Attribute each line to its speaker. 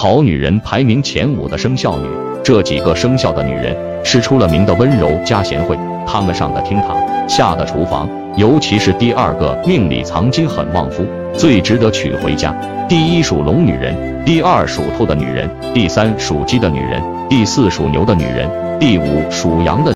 Speaker 1: 好女人排名前五的生肖女。这几个生肖的女人是出了名的温柔加贤惠。她们上的厅堂，下的厨房，尤其是第二个，命里藏金很旺夫，最值得娶回家。第一属龙女人，第二属兔的女人，第三属鸡的女人，第四属牛的女人，第五属羊的。